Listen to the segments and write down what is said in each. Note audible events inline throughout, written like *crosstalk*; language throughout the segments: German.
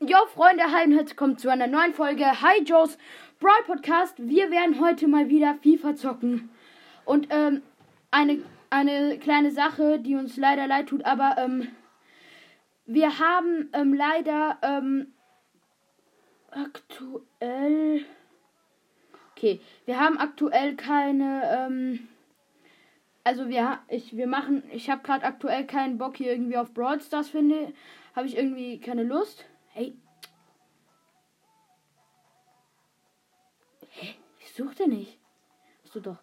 yo, Freunde, hi und herzlich willkommen zu einer neuen Folge Hi Joes Brawl Podcast. Wir werden heute mal wieder FIFA zocken. Und ähm, eine, eine kleine Sache, die uns leider leid tut, aber ähm, wir haben ähm, leider ähm, aktuell. Okay, wir haben aktuell keine. Ähm, also wir, ich, wir machen, ich habe gerade aktuell keinen Bock hier irgendwie auf Brawl Stars finde, habe ich irgendwie keine Lust. Hey. Hä? Ich suchte nicht. Hast du doch.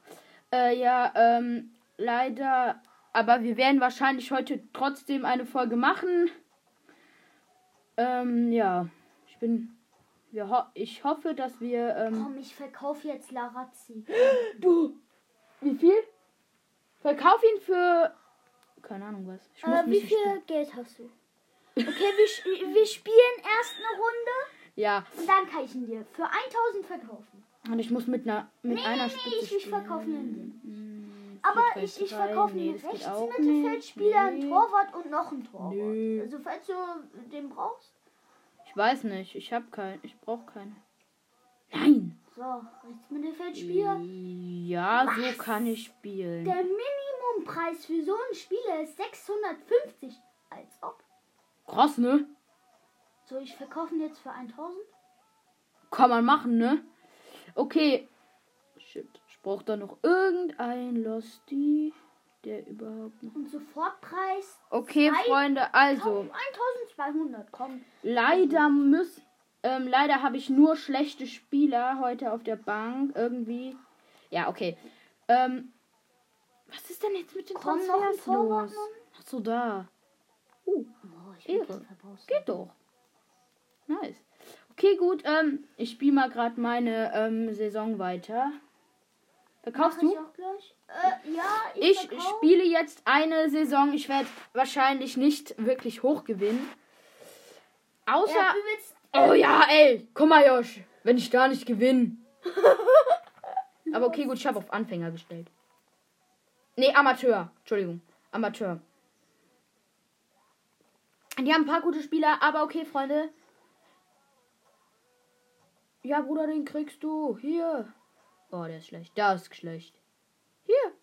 Äh, ja, ähm, leider, aber wir werden wahrscheinlich heute trotzdem eine Folge machen. Ähm, ja, ich bin, wir ho ich hoffe, dass wir, ähm, Komm, ich verkaufe jetzt Larazzi. *gasps* du, wie viel? Verkauf ihn für. Keine Ahnung was. Ich Äh, wie viel. Geld hast du? Okay, wir, wir spielen erst eine Runde Ja, und dann kann ich ihn dir für 1000 verkaufen. und ich muss mit einer mit Nee, einer nee, Spitze nee, ich, ich verkaufe ihn. Hm, Aber ich, ich verkaufe nee, einen Rechtsmittelfeldspieler, nicht. einen Nee. Torwart und noch einen Torwart. Nö. Also falls du den brauchst. Ich weiß nicht, ich habe keinen, ich brauche keinen. Nein. So, Rechtsmittelfeldspieler. Ja, so Was? kann ich spielen. Der Minimumpreis für so einen Spieler ist 650. Als ob. Krass, ne? So, ich verkaufe ihn jetzt für 1000. Kann man machen, ne? Okay. Shit. Ich brauche da noch irgendein Losty, der überhaupt noch. Und Sofortpreis Okay, Zwei- Freunde, also. 1200. Komm. Leider muss. Ähm, leider habe ich nur schlechte Spieler heute auf der Bank. Irgendwie. Ja, okay. Ähm, was ist denn jetzt mit den Transfers los? Ach so, da. Uh, Ehre. geht doch. Nice. Okay, gut. Ähm, ich spiele mal gerade meine ähm, Saison weiter. Verkaufst du? Äh, ja, ich, Ich spiele jetzt eine Saison. Ich werde wahrscheinlich nicht wirklich hoch gewinnen. Außer. Ja. Oh ja, ey, guck mal, Josh, wenn ich da nicht gewinne. *laughs* Aber okay, gut, ich habe auf Anfänger gestellt. Nee, Amateur. Entschuldigung, Amateur. Die haben ein paar gute Spieler, aber okay, Freunde. Ja, Bruder, den kriegst du. Hier. Oh, der ist schlecht. Das ist schlecht. Hier.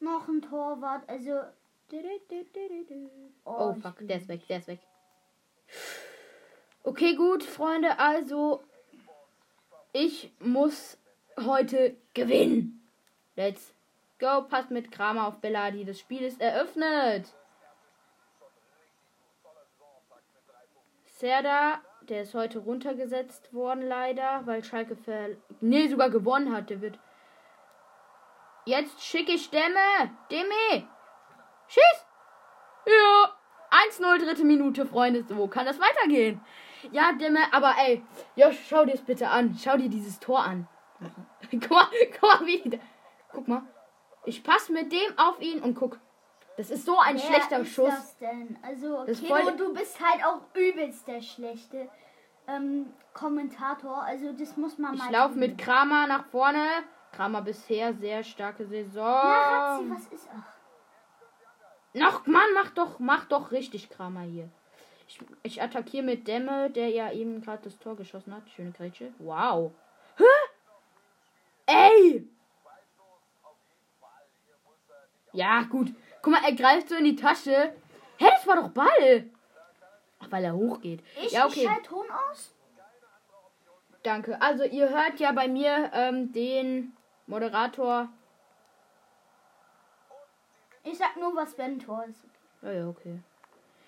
Noch ein Torwart, also. Oh, ich fuck, der ist weg, der ist weg. Okay, gut, Freunde, also ich muss heute gewinnen. Let's go, passt mit Kramer auf Belladi. Das Spiel ist eröffnet. Serda, der ist heute runtergesetzt worden, leider, weil Schalke ver nee, sogar gewonnen hat. Der wird. Jetzt schicke ich Demme. Demme. Schieß. Ja. 1-0, dritte Minute, Freunde. So kann das weitergehen. Ja, Demme, aber ey, Josh, schau dir das bitte an. Schau dir dieses Tor an. *laughs* guck mal, guck mal, wie. Guck mal. Ich passe mit dem auf ihn und guck. Das ist so ein Wer schlechter ist Schuss. Das denn? Also, Das Keno, du bist halt auch übelst der schlechte ähm, Kommentator. Also, das muss man mal. Ich laufe mit Kramer nach vorne. Kramer bisher sehr starke Ja, Saison. Razzi, was ist. Ach, Noch, Mann, mach doch, mach doch richtig Kramer hier. Ich, ich attackiere mit Dämme, der ja eben gerade das Tor geschossen hat. Schöne Grätsche. Wow. Hä? Ey! Ja, gut. Guck mal, er greift so in die Tasche. Hä, das war doch Ball. Ach, weil er hochgeht. ich, ja, ich okay. schalte Ton aus. Danke. Also, ihr hört ja bei mir ähm, den Moderator. Ich sag nur, was wenn Tor ist. Ja, ja, okay.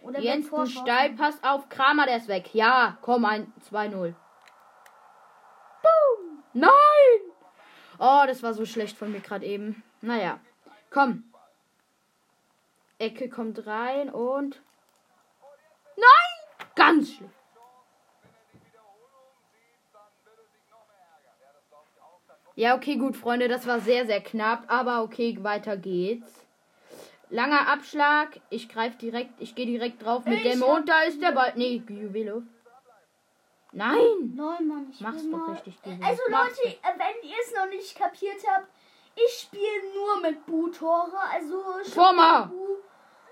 Oder Jetzt Tor ein Steilpass auf Kramer, der ist weg. Ja, komm, ein 2-0. Boom! Nein! Oh, das war so schlecht von mir gerade eben. Naja, komm. Ecke kommt rein und. Nein! Ganz schlecht. Ja, okay, gut, Freunde, das war sehr, sehr knapp. Aber okay, weiter geht's. Langer Abschlag. Ich greife direkt, ich gehe direkt drauf mit dem. Und da ist der Ball. Nee, Juwelo. Nein! Nein, Mann, ich Mach's doch mal. richtig, Juwelo. Also Mach's Leute, äh, wenn ihr es noch nicht kapiert habt, ich spiele nur mit Bu-Tore. Also Forma. Bu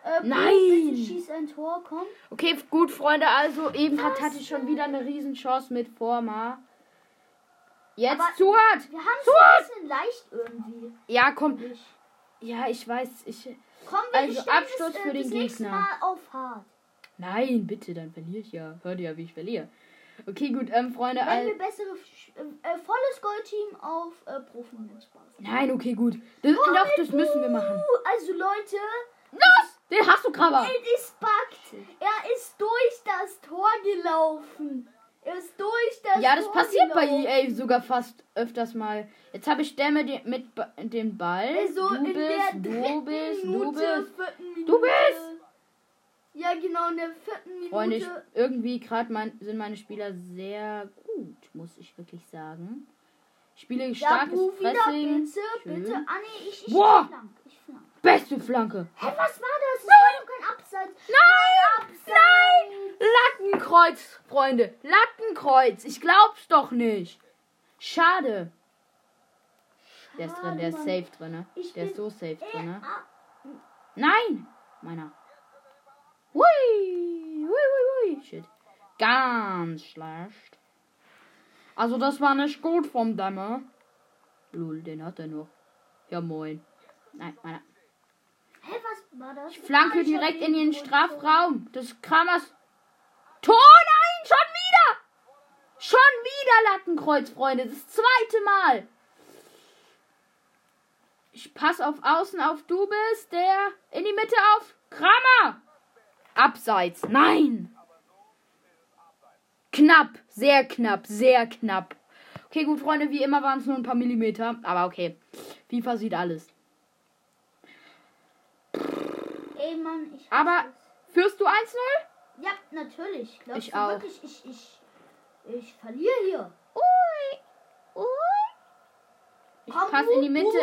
Äh, Nein! Schieß ein Tor, komm. Okay, gut, Freunde, also eben hatte ich schon wieder eine Riesenchance mit Forma. Jetzt Aber- Suat! Wir haben es ein bisschen leicht irgendwie. Ja, komm. Ich. Ja, ich weiß, ich. Komm, wir Also, Absturz das, für äh, den Gegner. Mal auf hart. Nein, bitte, dann verliere ich ja. Hört ihr ja, wie ich verliere. Okay, gut, ähm, Freunde, Wenn wir bessere, äh, äh, volles Goldteam auf äh, Profi. Nein, okay, gut. Das, doch, das müssen wir machen. Also Leute, Los! Den hast du, Krabber! es ist backt. Er ist durch das Tor gelaufen. Er ist durch das Ja, das Tor passiert bei gelaufen. EA sogar fast öfters mal. Jetzt habe ich Dämme mit dem Ball. Also du bist, du bist, du bist. Du bist! Ja, genau, in der vierten Minute. Freunde, ich, irgendwie gerade mein, sind meine Spieler sehr gut, muss ich wirklich sagen. Ich spiele ja, starkes wieder, Pressing. bitte, bitte. Ah, nee, ich, ich Boah! Beste Flanke. Hä, was war das? Das war kein Abseits. Nein! Abseits. Nein! Lattenkreuz, Freunde. Lattenkreuz. Ich glaub's doch nicht. Schade. Der ist drin, der ist Schade, safe drin. ne? Der ist so safe drin. ne? ah, Nein! Meiner. Hui! Hui, hui, hui. Shit. Ganz schlecht. Also, das war nicht gut vom Dämmer. Lul, den hat er noch. Ja, moin. Nein, meiner. Hä, was war das? Ich flanke direkt in den Strafraum. Das ist Kramers. Tor, nein! Schon wieder! Schon wieder Lattenkreuz, Freunde. Das zweite Mal. Ich passe auf Außen auf du bist, der in die Mitte auf Kramer. Abseits. Nein. Knapp. Sehr knapp. Sehr knapp. Okay, gut, Freunde. Wie immer waren es nur ein paar Millimeter. Aber okay. FIFA sieht alles. Ey, Mann, ich. Aber es. führst du 1-0? Ja, natürlich. Glaubst Ich auch. Wirklich, ich, ich, ich verliere hier. Ui. Ui. Ich Komm, passe in die Mitte.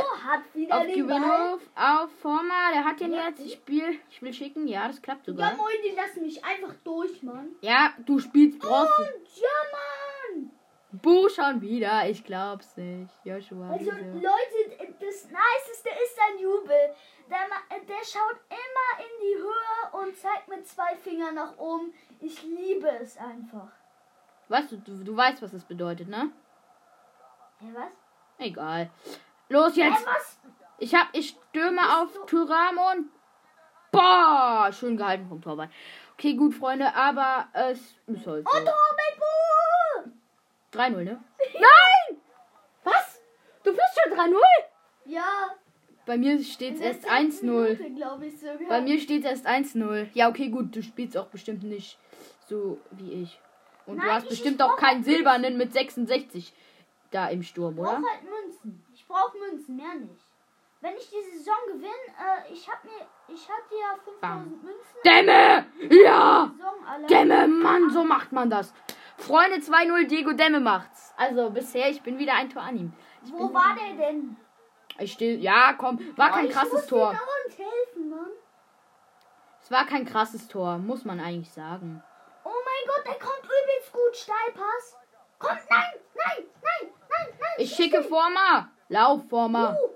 Wieder Auf. Gewinhof, auf Forma. Der hat den Ja. jetzt. Ich spiel, ich will schicken. Ja, das klappt Ja, sogar. moin, die lassen mich einfach durch, Mann. Ja, du spielst Bronze. Und ja, Mann. Bu schon wieder. Ich glaub's nicht. Joshua. Also? Leute, das Niceste ist ein Jubel. Der, ma- der schaut immer in die Höhe und zeigt mit zwei Fingern nach oben. Ich liebe es einfach. Weißt du, du, du weißt, was das bedeutet, ne? Hä, was? Egal. Los jetzt. was? Ich hab, ich stürme auf du- Tyramo und. Boah, schön gehalten vom Torwart. Okay, gut, Freunde, aber es ist halt so. Und Robert Bu! 3-0, ne? *laughs* Nein! Was? Du bist schon 3-0? Ja. Bei mir steht's in der erst zehnten 1-0. Minute, glaube ich sogar. Bei mir steht's erst 1-0. Ja, okay, gut, du spielst auch bestimmt nicht so wie ich. Und du Nein, hast ich- bestimmt ich auch keinen halt silbernen mit 66 da im Sturm, Ich brauche oder? halt Münzen. Ich brauche Münzen, mehr nicht. Wenn ich die Saison gewinne, äh, ich hab mir, ich hatte ja 5000 Münzen. Dämme! Ja! Dämme, Mann, so macht man das. Freunde 2-0, Diego Dämme macht's. Also bisher, ich bin wieder ein Tor an ihm. Wo war der denn? Ich stehe. Ja, komm, war kein Oh, ich krasses Tor. Dauernd helfen, Mann. Es war kein krasses Tor, muss man eigentlich sagen. Oh mein Gott, der kommt übelst gut. Steilpass. Kommt, nein, nein, nein, nein, nein. Ich schicke Forma. Lauf, Forma. Uh,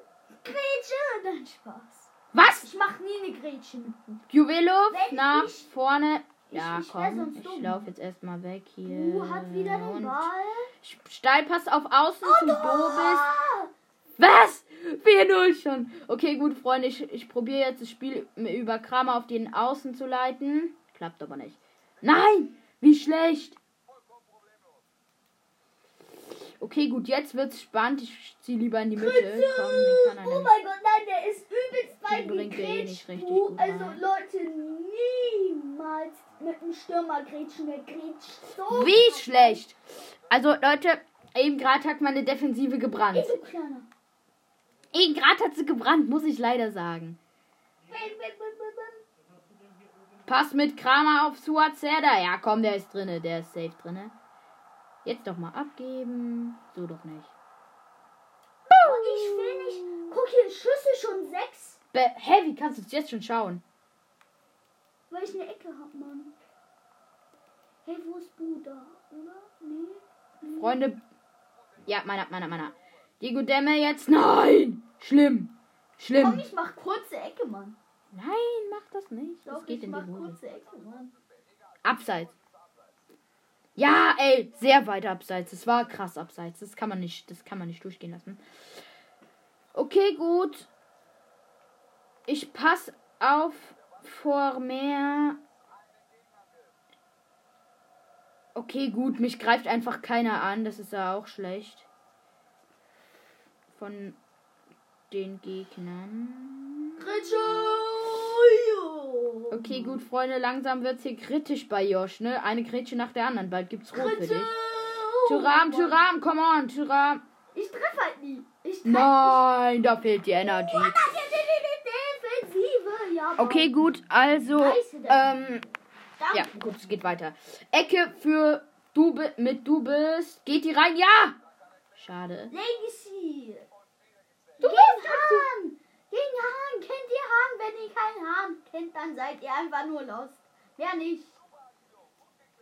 Grätsche. Nein, Spaß. Was? Ich mach nie eine Grätsche mit nach ich- vorne. ich- Ja, ich komm, ich dumm. laufe jetzt erstmal weg hier. Uh, hat wieder den Ball. Steilpass auf Außen zum Dobis. Was? 4-0 schon. Okay, gut, Freunde, ich, ich probiere jetzt das Spiel über Kramer auf den Außen zu leiten. Klappt aber nicht. Nein! Wie schlecht! Okay, gut, jetzt wird's spannend. Ich ziehe lieber in die Mitte. Komm, den kann Oh mein Gott, nein, der ist übelst weit bringt der eh nicht richtig gut Also rein. Leute, niemals mit einem Stürmer grätschen. Der grätscht so. Wie schlecht! Also, Leute, eben gerade hat meine Defensive gebrannt. Ey. Eben gerade hat sie gebrannt, muss ich leider sagen. Pass mit Kramer auf Suazerda. Ja, komm, der ist drinne. Der ist safe drinne. Jetzt doch mal abgeben. So doch nicht. Oh, ich will nicht. Guck hier, Schüsse schon sechs. Be Hä, wie kannst du es jetzt schon schauen? Weil ich eine Ecke hab, Mann. Hey, wo ist Bruder? Oder? Nee. Freunde. Ja, meiner, meiner, meiner. Diego Demme jetzt. Nein! Schlimm. Komm, Schlimm. ich mach kurze Ecke, Mann. Nein, mach das nicht. Doch, das geht ich in die mach Hose. kurze Ecke, Mann. Abseits. Ja, ey, sehr weit abseits. Das war krass abseits. Das kann man nicht, das kann man nicht durchgehen lassen. Okay, gut. Ich pass auf vor mehr. Okay, gut, mich greift einfach keiner an. Das ist ja auch schlecht. Von den Gegnern. Gritsche! Okay, gut, Freunde, langsam wird's hier kritisch bei Josh, ne? Eine Grätsche nach der anderen. Bald gibt's Rot für dich. Tyram, Tyram, come on, Tyram. Ich treffe halt nie. Ich treffe Nein, da fehlt die Energy. Defensive. Ja. Okay, gut, also, ähm, Danke. ja, gut, es geht weiter. Ecke für du mit du bist. Geht die rein? Ja! Schade. Legacy. Du Gegen Hahn. Gegen Hahn. Kennt ihr Hahn? Wenn ihr keinen Hahn kennt, dann seid ihr einfach nur lost. Wer nicht?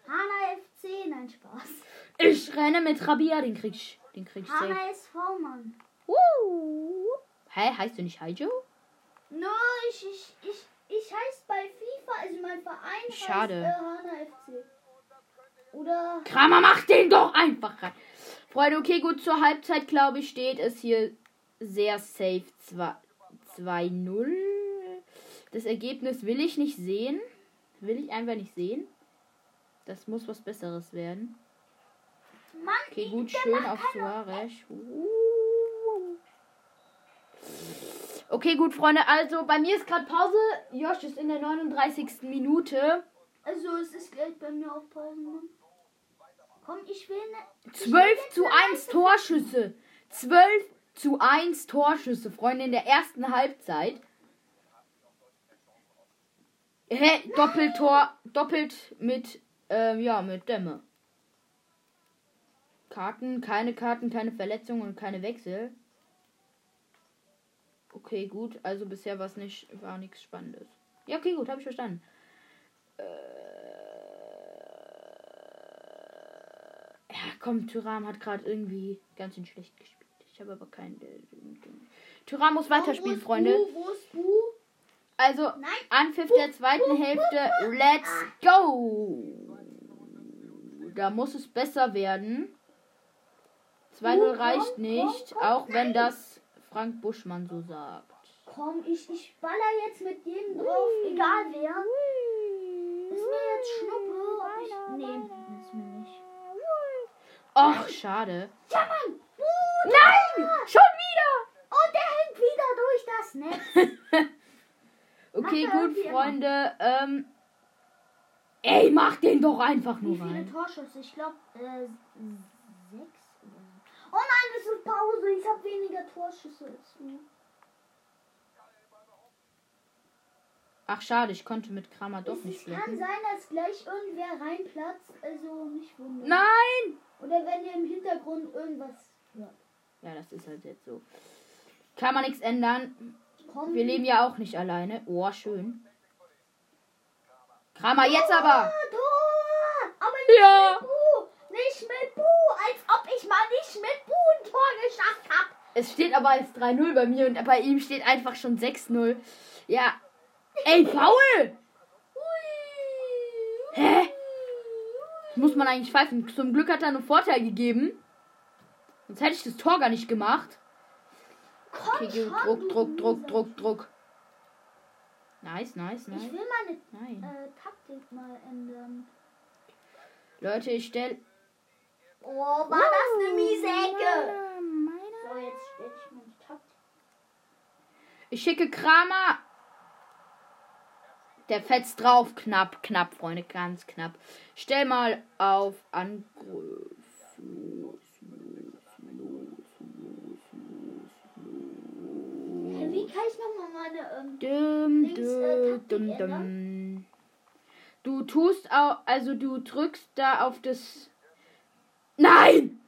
Hana FC, nein, Spaß. Ich renne mit Rabia, den krieg ich, den krieg ich safe. Hana SV, Mann. Uh. Hä, heißt du nicht Haijo? No, ich, ich, ich, ich heiße bei FIFA, also mein Verein Schade. heißt äh, Hana FC. Oder Kramer, mach den doch einfach rein. Freunde, okay, gut, zur Halbzeit, glaube ich, steht es hier sehr safe 2 2-0. Das Ergebnis will ich nicht sehen. Will ich einfach nicht sehen. Das muss was Besseres werden. Mann, Okay, gut, schön auf Suarez. Uh. Okay, gut, Freunde, also bei mir ist gerade Pause. Josh ist in der 39. Minute. Also es ist gleich bei mir auf Pause, Mann. Komm, ich will ne, 12 zu 1 Torschüsse. 12 zu 1 Torschüsse, Freunde, in der ersten Halbzeit. Hä? Doppeltor, doppelt mit, ähm, ja, mit Dämme. Karten, keine Karten, keine Verletzungen und keine Wechsel. Okay, gut. Also bisher war es nicht, war nichts Spannendes. Ja, okay, gut, habe ich verstanden. Äh, ja, komm, Tyram hat gerade irgendwie ganz schön schlecht gespielt. Ich habe aber keinen. Tyram muss weiterspielen, Freunde. Wo ist Bu? Also, Nein. Anpfiff der zweiten Hälfte. Let's go! Da muss es besser werden. 2-0 reicht nicht, auch wenn das Frank Buschmann so sagt. Komm, ich, ich baller jetzt mit jedem drauf, egal wer. Ist mir jetzt Schnuppe, ob ich... Nee, ist mir nicht. Ach, schade. Ja, Mann! Bu, Nein! Schon wieder! Und der hängt wieder durch das Netz. *laughs* Okay, er gut, irgendwie Freunde. Ähm, ey, mach den doch einfach Wie nur viele rein. Torschüsse? Ich glaube, äh, sechs. Oh nein, das ist Pause. Ich habe weniger Torschüsse als du. Ach, schade, ich konnte mit Kramer doch Es nicht kann blocken. sein, dass gleich irgendwer reinplatzt. Also nicht wundern. Nein! Oder wenn ihr im Hintergrund irgendwas hört. Ja, das ist halt jetzt so. Kann man nichts ändern. Wir leben ja auch nicht alleine. Oh, schön. Kramer, jetzt aber! Tor! Aber nicht Ja. mit Bu! Nicht mit Bu! Als ob ich mal nicht mit Bu ein Tor geschafft hab! Es steht aber als 3-0 bei mir und bei ihm steht einfach schon 6-0. Ja. Ey, faul! Hä? Muss man eigentlich pfeifen. Zum Glück hat er einen Vorteil gegeben. Sonst hätte ich das Tor gar nicht gemacht. Komm Okay, schon. Druck, Druck, Druck. Druck, Druck. Nice, nice, Ich nice. will meine Nein. äh, Taktik mal ändern. Leute, ich stell. Oh, war das eine miese Ecke! Meine- So, jetzt stelle ich meine Taktik. Ich schicke Kramer. Der fetzt drauf. Knapp, knapp, Freunde, ganz knapp. Stell mal auf Angriff. Hä, Wie kann ich nochmal meine. Ähm, Dum, dum, dum, dum. Du tust auch, also du drückst da auf das. Nein!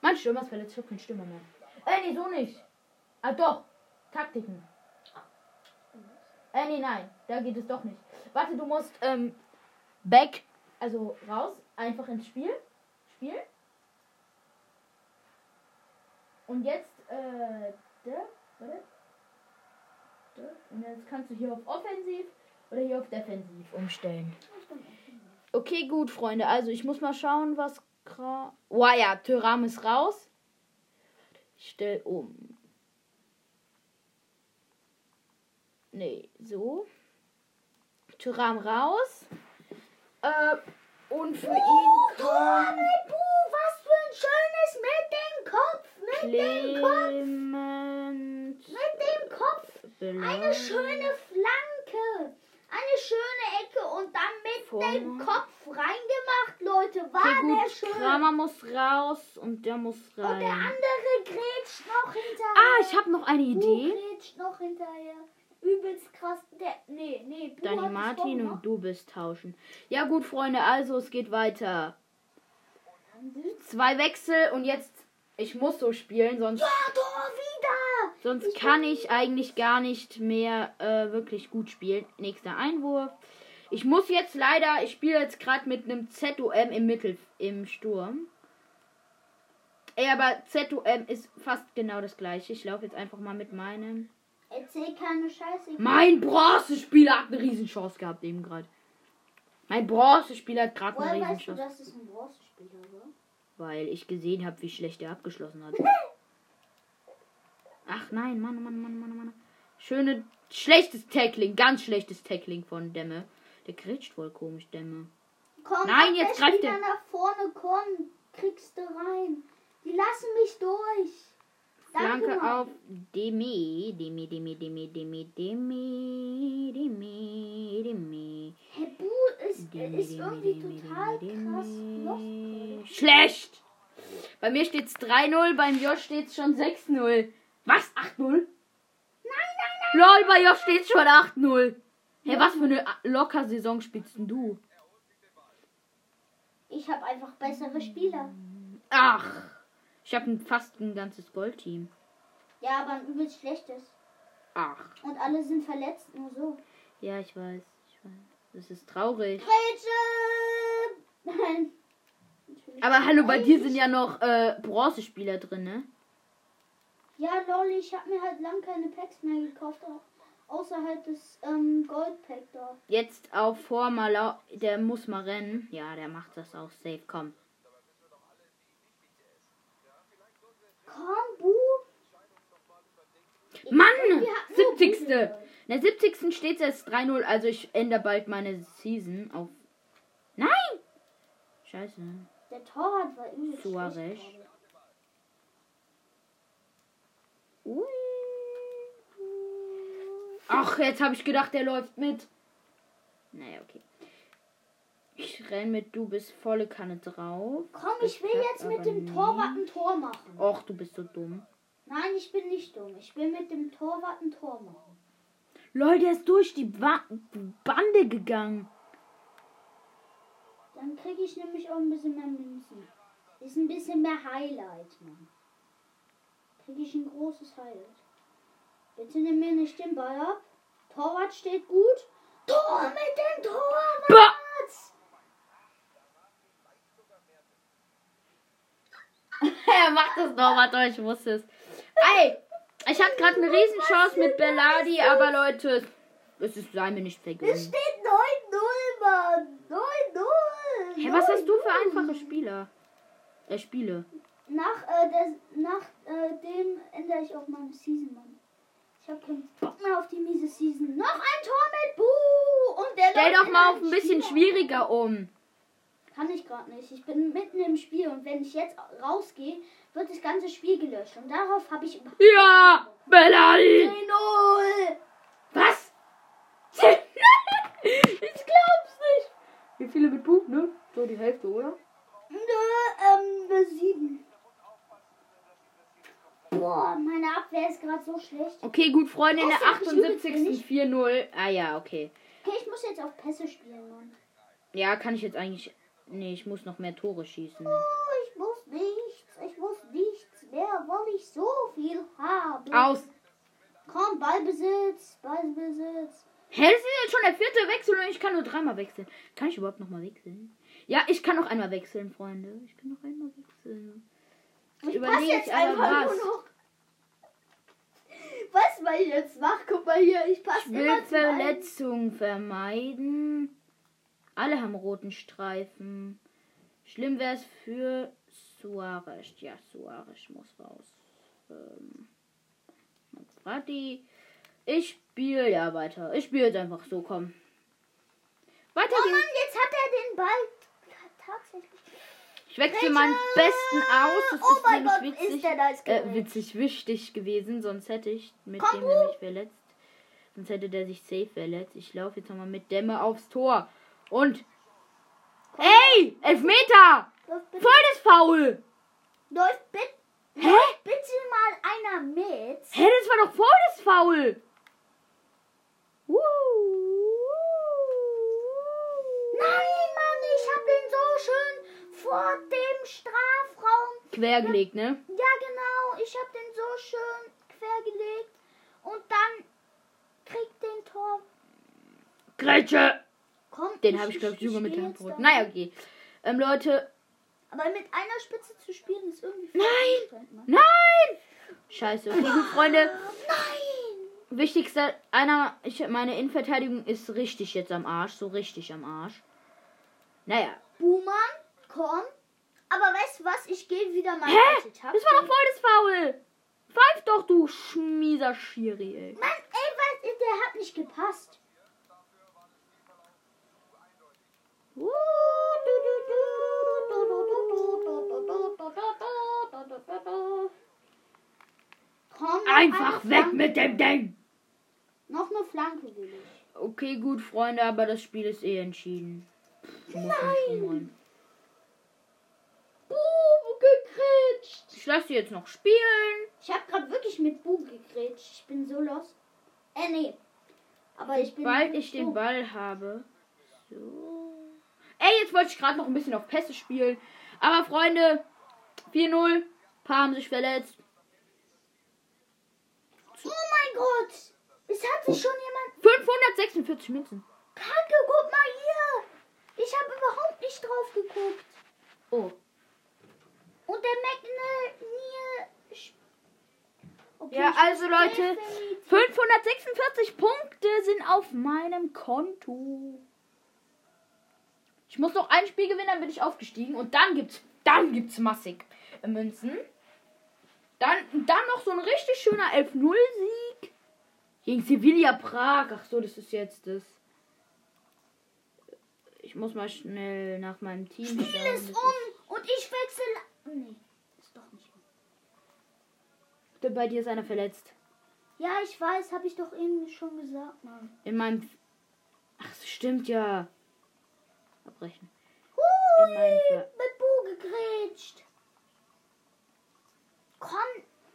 Mein Stürmer ist verletzt, ich hab keinen Stürmer mehr. Äh, nee, so nicht. Ah, doch. Taktiken. Äh, nee, nein. Da geht es doch nicht. Warte, du musst, ähm, back, also raus, einfach ins Spiel. Spiel. Und jetzt, äh, da, warte. Und jetzt kannst du hier auf Offensiv oder hier auf Defensiv umstellen. Okay, gut, Freunde. Also ich muss mal schauen, was. gra- Oh ja, Tyram ist raus. Ich stell um. Nee, so. Tyram raus. Äh, und für ihn kommt Buh, was für ein schönes mit dem Kopf, mit dem Kopf, Clement. mit dem Kopf. Eine schöne Flanke. Eine schöne Ecke und dann mit Vorne. dem Kopf reingemacht, Leute. War Okay, der schön. Kramer muss raus und der muss Und der rein. andere grätscht noch hinterher. Ah, ich habe noch eine Du Idee. grätscht noch hinterher. Übelst krass. Der, nee, nee. Du Dani Martin und du bist tauschen. Ja gut, Freunde, also es geht weiter. Zwei Wechsel und jetzt, ich muss so spielen, sonst, Ja, Tor wieder. Sonst kann ich eigentlich gar nicht mehr äh, wirklich gut spielen. Nächster Einwurf. Ich muss jetzt leider, ich spiele jetzt gerade mit einem ZOM im Mittel, im Sturm. Ey, aber ZOM ist fast genau das gleiche. Ich laufe jetzt einfach mal mit meinem. Erzähl keine Scheiße. Mein Bronzespieler hat eine Riesenchance gehabt eben gerade. Mein Bronzespieler hat gerade eine Woher weißt du, Riesenchance. dass es ein Bronzespieler war? Weil ich gesehen habe, wie schlecht er abgeschlossen hat. *laughs* Ach nein, Mann, Mann, Mann, Mann, Mann. Schöne, schlechtes Tackling, ganz schlechtes Tackling von Demme. Der kritscht voll komisch, Demme. Komm, Nein, jetzt der greift Spieler er. nach vorne, komm. Kriegst du rein. Die lassen mich durch. Danke, Flanke Mann. auf Demi, Demi, Demi, Demi, Demi, Demi, Demi, Demi. Herr Bu ist, Demi, ist irgendwie Demi, total Demi, krass. Schlecht! Bei mir steht's 3-0, beim Josh steht's schon 6-0. Was? 8-0? Nein, nein, nein. Lol, bei Josh steht's schon 8-0. Hey, was für eine locker Saison spielst denn du? Ich habe einfach bessere Spieler. Ach, ich habe fast ein ganzes Goldteam. Ja, aber ein übelst schlechtes. Ach, Und alle sind verletzt, nur so. ja, ich weiß, ich weiß. Das ist traurig. Grätsche! Nein. Aber hallo, bei dir sind ja noch äh, Bronzespieler drin, ne? Ja, lol, ich habe mir halt lang keine Packs mehr gekauft. au- Außer halt das ähm, Goldpack da. Jetzt auf Vormaler, der muss mal rennen. Ja, der macht das auch safe, komm. Komm, Bu! Mann! Hatten nur 70. gute In der 70. steht jetzt 3-0, also ich ändere bald meine Season auf. Nein! Scheiße. Der Torwart war übelst Suarez. schlecht gerade. Ui. Ach, jetzt habe ich gedacht, der läuft mit. Naja, okay. Ich renn mit, du bist volle Kanne drauf. Komm, ich will jetzt mit dem Torwart ein Tor machen. Och, du bist so dumm. Nein, ich bin nicht dumm. Ich will mit dem Torwart ein Tor machen. Leute, der ist durch die ba Bande gegangen. Dann kriege ich nämlich auch ein bisschen mehr Münzen. Ist ein bisschen mehr Highlight, Mann. Kriege ich ein großes Highlight. Bitte nimm mir nicht den Ball ab. Torwart steht gut. Tor mit dem Torwart! Ba *laughs* er macht das nochmal durch, ich wusste es. Ey, ich hatte gerade eine Riesenchance mit Belladi, aber Leute, es ist sei mir nicht Es vergönnt. steht 9-0, Mann. 9-0. Hey, was hast du für einfache Spieler? Äh, Spiele. Nach, äh, der, nach äh, dem ändere ich auch meine Season, Mann. Ich habe keinen Bock mehr auf die miese Season. Noch ein Tor mit Buh! Und der Stell doch mal auf in ein bisschen Spieler. schwieriger um. Kann ich gerade nicht. Ich bin mitten im Spiel und wenn ich jetzt rausgehe, wird das ganze Spiel gelöscht. Und darauf habe ich überhaupt Ja, Belladi. 3-0. Was? *laughs* ich glaub's nicht. Wie viele mit Buch, ne? So die Hälfte, oder? Nö, ähm, sieben. Boah, meine Abwehr ist gerade so schlecht. Okay, gut, Freunde, in der Das ist übelst 78. 4-0. Ah ja, okay. Okay, ich muss jetzt auf Pässe spielen, Mann. Ja, kann ich jetzt eigentlich. Nee, ich muss noch mehr Tore schießen. Oh, ich muss nichts. Ich muss nichts mehr, weil ich so viel habe. Aus. Komm, Ballbesitz, Ballbesitz. Hä, das ist jetzt schon der vierte Wechsel und ich kann nur dreimal wechseln. Kann ich überhaupt noch mal wechseln? Ja, ich kann noch einmal wechseln, Freunde. Ich kann noch einmal wechseln. Ich Überlege jetzt einfach was. nur noch. Was ich jetzt mache? Guck mal hier, ich passe Ich will. Verletzungen vermeiden. Alle haben roten Streifen. Schlimm wäre es für Suarez. Ja, Suarez muss raus. Ähm, Frati. Ich spiele ja weiter. Ich spiele jetzt einfach so, komm. Weiter Oh Mann, jetzt hat er den Ball tatsächlich. Ich wechsle meinen besten aus. Das oh ist mein Gott, nämlich witzig. ist der nice äh, witzig wichtig gewesen, sonst hätte ich mit Komm, dem nämlich verletzt. Sonst hätte der sich safe verletzt. Ich laufe jetzt nochmal mit Dämme aufs Tor. Und. Ey! Elfmeter! Voll das Foul! läuft bitte, Hä? bitte mal einer mit. Hä, das war doch voll das Foul! Uh. Nein, Mann, ich hab den so schön vor dem Strafraum. Quergelegt, ne? Ja, genau, ich hab den so schön quergelegt. Und dann kriegt den Tor. Grätsche! Komm, Den habe ich, glaube ich, sogar mit berührt. da. Naja, okay. Ähm, Leute. Aber mit einer Spitze zu spielen ist irgendwie Nein! Mann. Nein! Scheiße. Okay, gut, Freunde. Nein! Wichtigster, einer, ich, meine Innenverteidigung ist richtig jetzt am Arsch. So richtig am Arsch. Naja. Buhmann, komm. Aber weißt du was? Ich gehe wieder mal Hä? Das war doch voll das Foul! Pfeif doch, du schmieser Schiri, ey. Mann, ey, was? Der hat nicht gepasst. Komm, Einfach weg mit dem Ding! Noch eine Flanke will ich. Okay, gut, Freunde, aber das Spiel ist eh entschieden. Nicht Nein. Buh, gekretscht. Ich lasse sie jetzt noch spielen. Ich habe gerade wirklich mit Bu gekretscht. Ich bin so lost. Äh, nee. Aber ich bin. Sobald ich den Ball habe. So. Ey, jetzt wollte ich gerade noch ein bisschen auf Pässe spielen. Aber Freunde, 4-0. Paar haben sich verletzt. Oh mein Gott! Es hat sich schon jemand. 546 Münzen. Kacke, guck mal hier! Ich habe überhaupt nicht drauf geguckt. Oh. Und der McNeil. Okay, Ja, also Leute, definitiv- 546 Punkte sind auf meinem Konto. Ich muss noch ein Spiel gewinnen, dann bin ich aufgestiegen. Und dann gibt's, dann gibt's massig Münzen. Dann, dann noch so ein richtig schöner 11-0-Sieg gegen Sevilla Prag. Ach so, das ist jetzt das. Ich muss mal schnell nach meinem Team Spiel schauen. ist um und ich wechsle. Nee, ist doch nicht um. Bei dir ist einer verletzt. Ja, ich weiß, habe ich doch eben schon gesagt, Mann. In meinem. Ach, das stimmt ja. Abbrechen. Hui, mit Bu gegrätscht. Komm,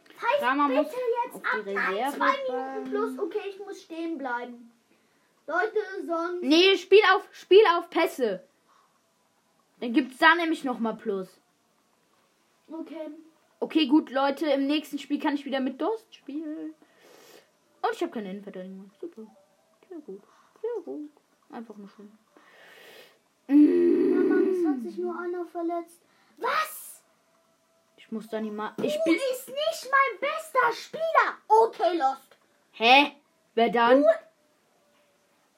pfeif Kramer bitte jetzt ab. Nein, zwei Minuten plus. Okay, ich muss stehen bleiben. Leute, sonst. Nee, Spiel auf, Spiel auf Pässe. Dann gibt's da nämlich nochmal Plus. Okay. Okay, gut, Leute, im nächsten Spiel kann ich wieder mit Durst spielen. Und ich habe keine Innenverteidigung. Super. Sehr gut. Sehr gut. Einfach nur schön. Mama, es hat sich nur einer verletzt. Was? Ich muss dann mal. Du Ich spiel. ist nicht mein bester Spieler. Okay, Lost. Hä? Wer dann? Du-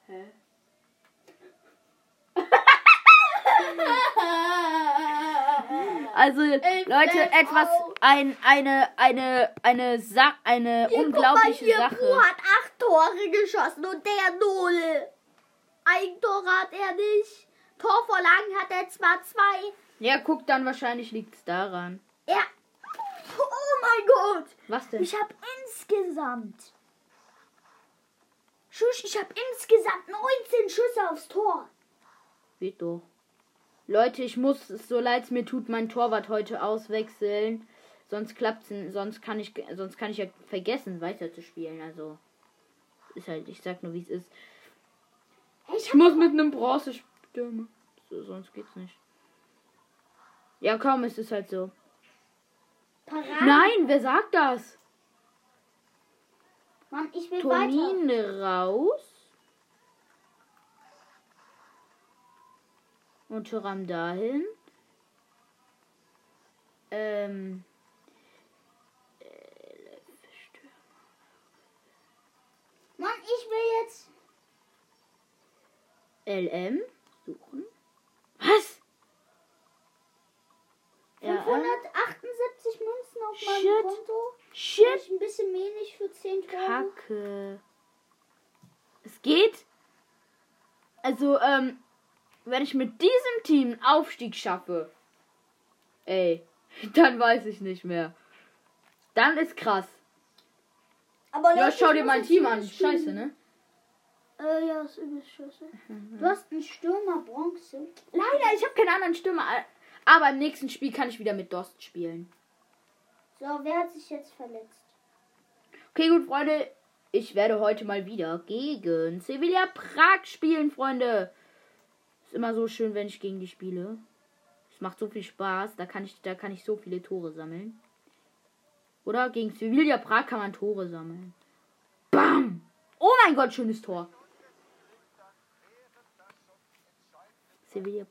Hä? Also, Leute, Flat etwas, out. ein, eine, eine, eine, Sa eine Hier, unglaubliche guck mal, hier, Sache. Bu hat acht Tore geschossen und der null. Ein Tor hat er nicht. Torvorlagen hat er zwar zwei. Ja, guck, dann wahrscheinlich liegt's daran. Er. Oh mein Gott. Was denn? Ich habe insgesamt. Schuss, ich habe insgesamt 19 Schüsse aufs Tor. Geht doch. Leute, ich muss, so leid es mir tut, mein Torwart heute auswechseln. Sonst klappt's, sonst kann ich, sonst kann ich ja vergessen, weiterzuspielen. Also, ist halt, ich sag nur, wie es ist. Ich Ich muss mit einem Bronzestürmer. So, sonst geht's nicht. Ja, komm, es ist halt so. Parade. Nein, wer sagt das? Mann, ich will weiter. Tonine raus. und Tyram dahin. Ähm. Mann, ich will jetzt. LM suchen. Was? 578 ja, Münzen auf meinem Shit. Konto. Shit. Ich ein bisschen wenig für 10 Euro. Kacke. Es geht. Also, ähm, wenn ich mit diesem Team einen Aufstieg schaffe, ey, *laughs* dann weiß ich nicht mehr. Dann ist krass. Aber Ja, Leute, schau dir mein Team an. spielen. Scheiße, ne? Äh, ja, ist übelst scheiße. Du hast einen Stürmer Bronze. Leider, ich habe keinen anderen Stürmer. Aber im nächsten Spiel kann ich wieder mit Dost spielen. So, wer hat sich jetzt verletzt? Okay, gut, Freunde. Ich werde heute mal wieder gegen Sevilla Prag spielen, Freunde. Ist immer so schön, wenn ich gegen die spiele. Es macht so viel Spaß. Da kann ich, da kann ich so viele Tore sammeln. Oder gegen Sevilla Prag kann man Tore sammeln. Bam! Oh mein Gott, schönes Tor. Sevilla.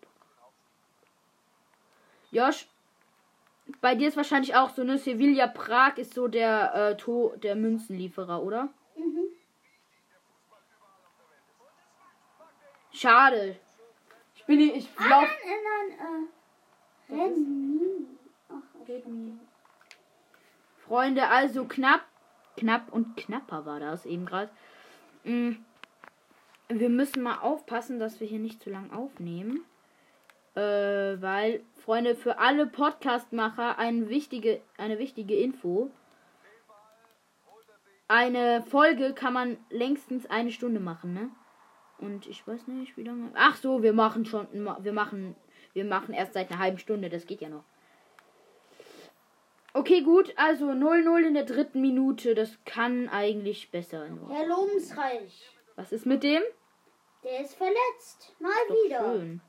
Josh, bei dir ist wahrscheinlich auch so, ne? Sevilla Prag ist so der, äh, to der Münzenlieferer, oder? Mhm. Schade. Ich bin ich Ah, lauf. nein, nein, nein, äh. Ach, Redmi. Freunde, also knapp, knapp und knapper war das eben gerade. Mm, Wir müssen mal aufpassen, dass wir hier nicht zu lang aufnehmen. Äh, weil, Freunde, für alle Podcastmacher eine wichtige, eine wichtige Info. Eine Folge kann man längstens eine Stunde machen, ne? Und ich weiß nicht, wie lange. Ach so, wir machen schon, wir machen, wir machen erst seit einer halben Stunde, das geht ja noch. Okay, gut, also 0-0 in der dritten Minute, das kann eigentlich besser. Nur. Herr Lobensreich. Was ist mit dem? Der ist verletzt. Mal Doch wieder. schön.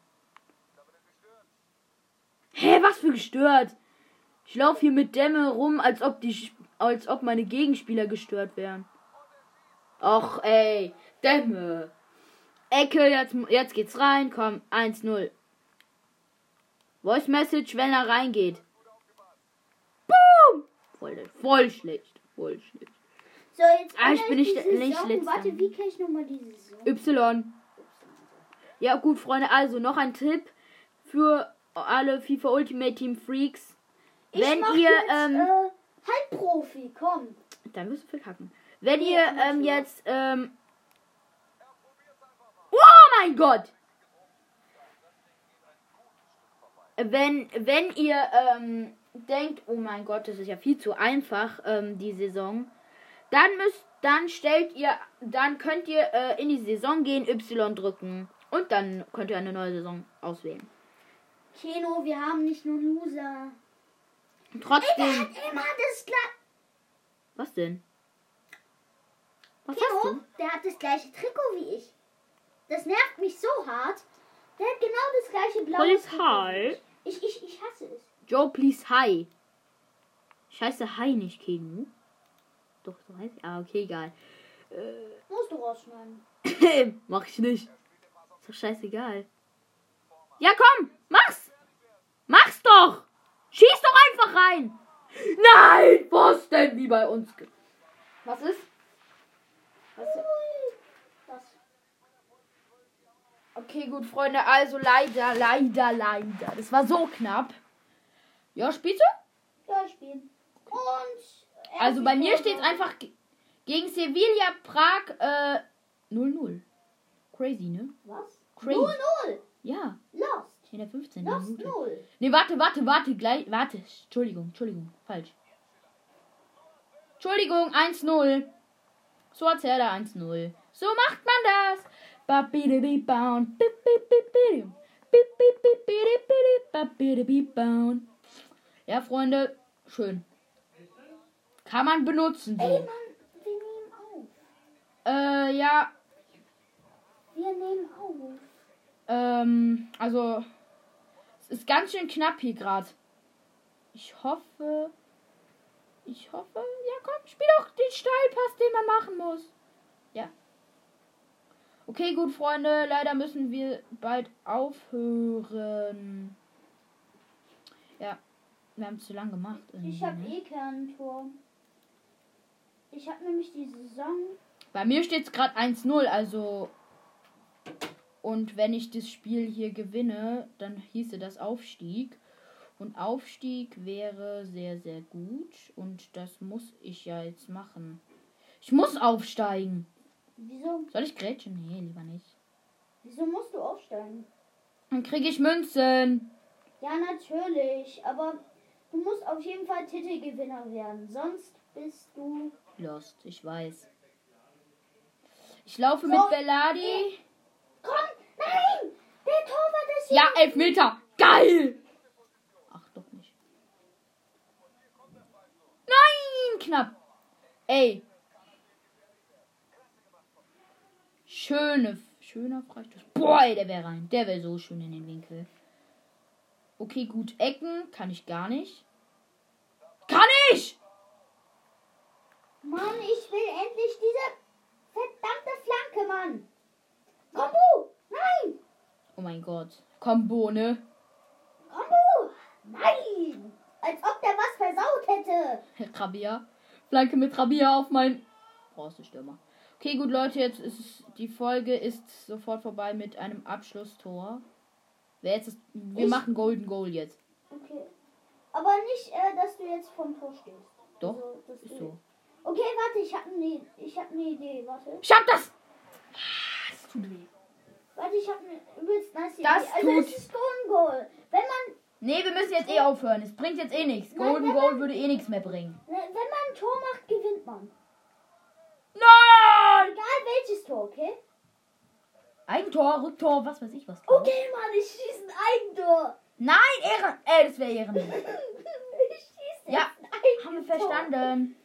Hä, was für gestört? Ich laufe hier mit Dämme rum, als ob die, als ob meine Gegenspieler gestört wären. Och, ey, Dämme. Ecke, jetzt, jetzt geht's rein, komm, 1-0. Voice Message, wenn er reingeht. Boom! Voll, voll schlecht, voll schlecht. So, jetzt Ah, ich bin nicht- nicht letzter. Warte, wie kann ich nochmal diese Saison? Y. Ja, gut, Freunde, also noch ein Tipp für alle FIFA Ultimate Team Freaks. Ich Wenn ihr, jetzt, ähm, äh, Halbprofi, komm. Dann wirst du verkacken. Wenn Nee, ihr ähm, jetzt, ähm. Mein Gott! Wenn, wenn ihr ähm, denkt, oh mein Gott, das ist ja viel zu einfach, ähm, die Saison, dann müsst, dann stellt ihr, dann könnt ihr äh, in die Saison gehen, Y drücken und dann könnt ihr eine neue Saison auswählen. Keno, wir haben nicht nur Loser. Trotzdem, hat immer das gleiche. was denn? Was hast Keno, du? der hat das gleiche Trikot wie ich. Das nervt mich so hart. Der hat genau das gleiche blaue Police. High. Ich. Ich, ich, hasse es. Joe, please, hi. Ich heiße Hi nicht, Kenu. Doch, so heißt Ah, okay, egal. Musst du rausschneiden. *laughs* Mach ich nicht. Ist doch scheißegal. Ja, komm, mach's. Mach's doch. Schieß doch einfach rein. Nein, was denn wie bei uns? Was ist? Was ist? Okay, gut, Freunde. Also leider, leider, leider. Das war so knapp. Ja, spielst du? Ja, spielen. Und. Also bei mir steht so- einfach ge- gegen Sevilla Prag äh, 0-0. Crazy, ne? Was? Crazy. 0-0. Ja, Lost. in der 15. Lost Minute. 0. Ne, warte, warte, warte, gleich, warte. Entschuldigung, Entschuldigung, falsch. Entschuldigung, 1-0. So hat er da 1-0. So macht man das. Ja, Freunde, schön. Kann man benutzen. Ey, So. Mann, wir nehmen auf. Äh, ja, Wir nehmen auf. Ähm, also, es ist ganz schön knapp hier gerade. Ich hoffe, ich hoffe, ja komm, spiel doch den Steilpass, den man machen muss. Okay, gut, Freunde, leider müssen wir bald aufhören. Ja, wir haben zu lang gemacht. Ich habe ne? eh kein Tor. Ich habe nämlich die Saison. Bei mir steht es gerade 1-0, also. Und wenn ich das Spiel hier gewinne, dann hieße das Aufstieg. Und Aufstieg wäre sehr, sehr gut. Und das muss ich ja jetzt machen. Ich muss aufsteigen. Wieso, Soll ich grätschen? Nee, lieber nicht. wieso musst du aufsteigen? Dann kriege ich Münzen. Ja, natürlich, aber du musst auf jeden Fall Titelgewinner werden. Sonst bist du. Lost, ich weiß. Ich laufe So. mit Belladi. Komm, nein! Der Torwart ist hier. Ja, elf Meter. Geil. Ach, doch nicht. Nein, knapp. Ey. Schöne, schöner Freistoß. Boah, ey, der wäre rein. Der wäre so schön in den Winkel. Okay, gut. Ecken kann ich gar nicht. Kann ich! Mann, ich will endlich diese verdammte Flanke, Mann. Kombu! Nein! Oh mein Gott. Combo, ne? Kombu! Nein! Als ob der was versaut hätte. *laughs* Rabia. Flanke mit Rabia auf mein. Brauchst du Stürmer. Okay, gut, Leute, jetzt ist die Folge ist sofort vorbei mit einem Abschlusstor. Wer jetzt ist, wir Ich- machen Golden Goal jetzt. Okay. Aber nicht, äh, dass du jetzt vom Tor stehst. Doch, Also, ist so. Okay, warte, ich habe eine ich hab ne Idee. Warte. Ich hab das! Es tut weh. Warte, ich habe eine übelst nice Idee. Das also tut- es ist Golden Goal. Wenn man, Nee, wir müssen jetzt eh aufhören. Es bringt jetzt eh nichts. Golden nein, Goal würde eh nichts mehr bringen. ne, wenn man ein Tor macht, gewinnt man. Nein! Egal welches Tor, okay? Eigentor, Rücktor, was weiß ich was. Okay, Mann, ich schieße ein Eigentor. Nein, Ehren. Ey, das wäre Ehren. *laughs* ich schieße Ja. Haben wir verstanden.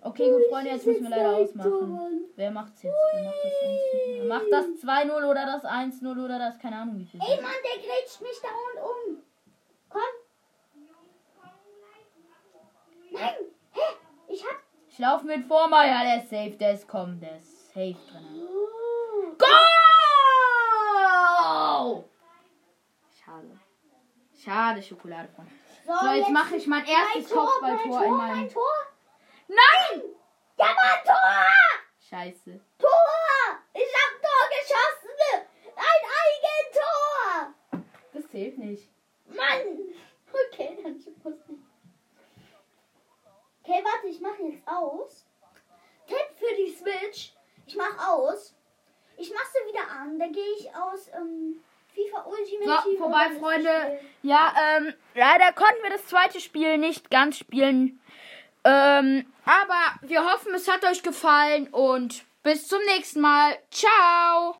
Okay, gut, Freunde, jetzt müssen wir leider ausmachen. Wer macht's jetzt? Wer macht das 1 Wer macht das 2-0 oder das 1-0 oder das? Keine Ahnung, wie viel. Ey, Mann, der grätscht mich dauernd um. Komm. Nein. Ich laufe mit Vormeier, der ist safe, der ist kommen, der ist safe drin. Go! Schade. Schade, Schokolade. So, jetzt mache ich mein erstes Tor, Kopfballtor in Tor, meinem. mein Tor. Nein! Ja, Mann, Tor! Scheiße. Tor! Ich hab Tor geschossen! Ein Eigentor! Das zählt nicht. Mann! Okay, dann muss ich. Okay, warte, ich mache jetzt aus. Tipp für die Switch. Ich mach aus. Ich mach sie wieder an. Da gehe ich aus ähm, FIFA Ultimate So, Team vorbei, Freunde. Ja, ähm, leider konnten wir das zweite Spiel nicht ganz spielen. Ähm, aber wir hoffen, es hat euch gefallen und bis zum nächsten Mal. Ciao!